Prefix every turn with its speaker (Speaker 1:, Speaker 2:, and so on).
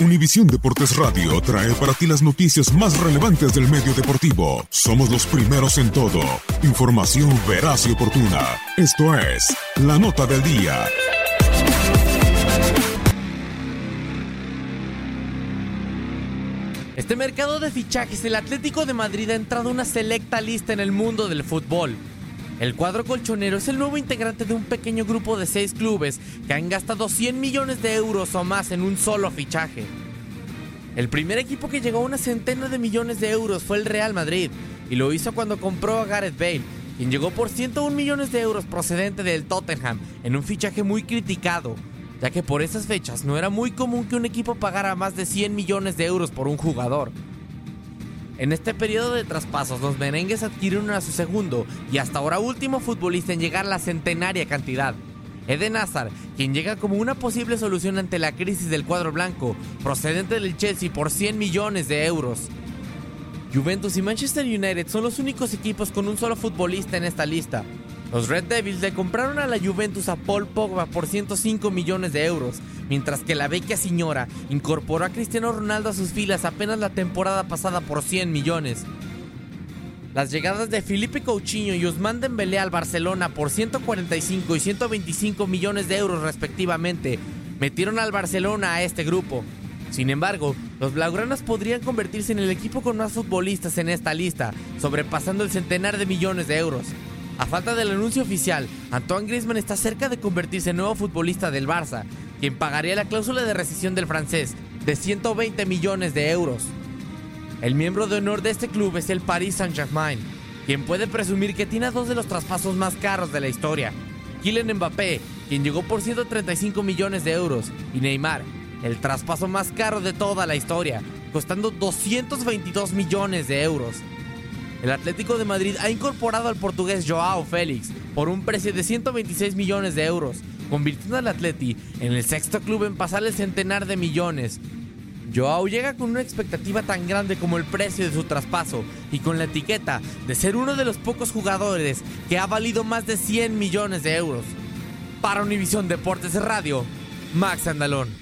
Speaker 1: Univisión Deportes Radio trae para ti las noticias más relevantes del medio deportivo. Somos los primeros en todo. Información veraz y oportuna. Esto es La Nota del Día.
Speaker 2: Este mercado de fichajes, el Atlético de Madrid ha entrado una selecta lista en el mundo del fútbol. El cuadro colchonero es el nuevo integrante de un pequeño grupo de seis clubes que han gastado 100 millones de euros o más en un solo fichaje. El primer equipo que llegó a una centena de millones de euros fue el Real Madrid, y lo hizo cuando compró a Gareth Bale, quien llegó por 101 millones de euros procedente del Tottenham, en un fichaje muy criticado, ya que por esas fechas no era muy común que un equipo pagara más de 100 millones de euros por un jugador. En este periodo de traspasos, los merengues adquirieron a su segundo y hasta ahora último futbolista en llegar a la centenaria cantidad. Eden Hazard, quien llega como una posible solución ante la crisis del cuadro blanco, procedente del Chelsea por 100 millones de euros. Juventus y Manchester United son los únicos equipos con un solo futbolista en esta lista. Los Red Devils le compraron a la Juventus a Paul Pogba por 105 millones de euros, mientras que la vecchia señora incorporó a Cristiano Ronaldo a sus filas apenas la temporada pasada por 100 millones. Las llegadas de Felipe Coutinho y Ousmane Dembélé al Barcelona por 145 y 125 millones de euros respectivamente metieron al Barcelona a este grupo. Sin embargo, los blaugranas podrían convertirse en el equipo con más futbolistas en esta lista, sobrepasando el centenar de millones de euros. A falta del anuncio oficial, Antoine Griezmann está cerca de convertirse en nuevo futbolista del Barça, quien pagaría la cláusula de rescisión del francés de 120 millones de euros. El miembro de honor de este club es el Paris Saint-Germain, quien puede presumir que tiene dos de los traspasos más caros de la historia. Kylian Mbappé, quien llegó por 135 millones de euros, y Neymar, el traspaso más caro de toda la historia, costando 222 millones de euros. El Atlético de Madrid ha incorporado al portugués Joao Félix por un precio de 126 millones de euros, convirtiendo al Atleti en el sexto club en pasar el centenar de millones. Joao llega con una expectativa tan grande como el precio de su traspaso y con la etiqueta de ser uno de los pocos jugadores que ha valido más de 100 millones de euros. Para Univisión Deportes Radio, Max Andalón.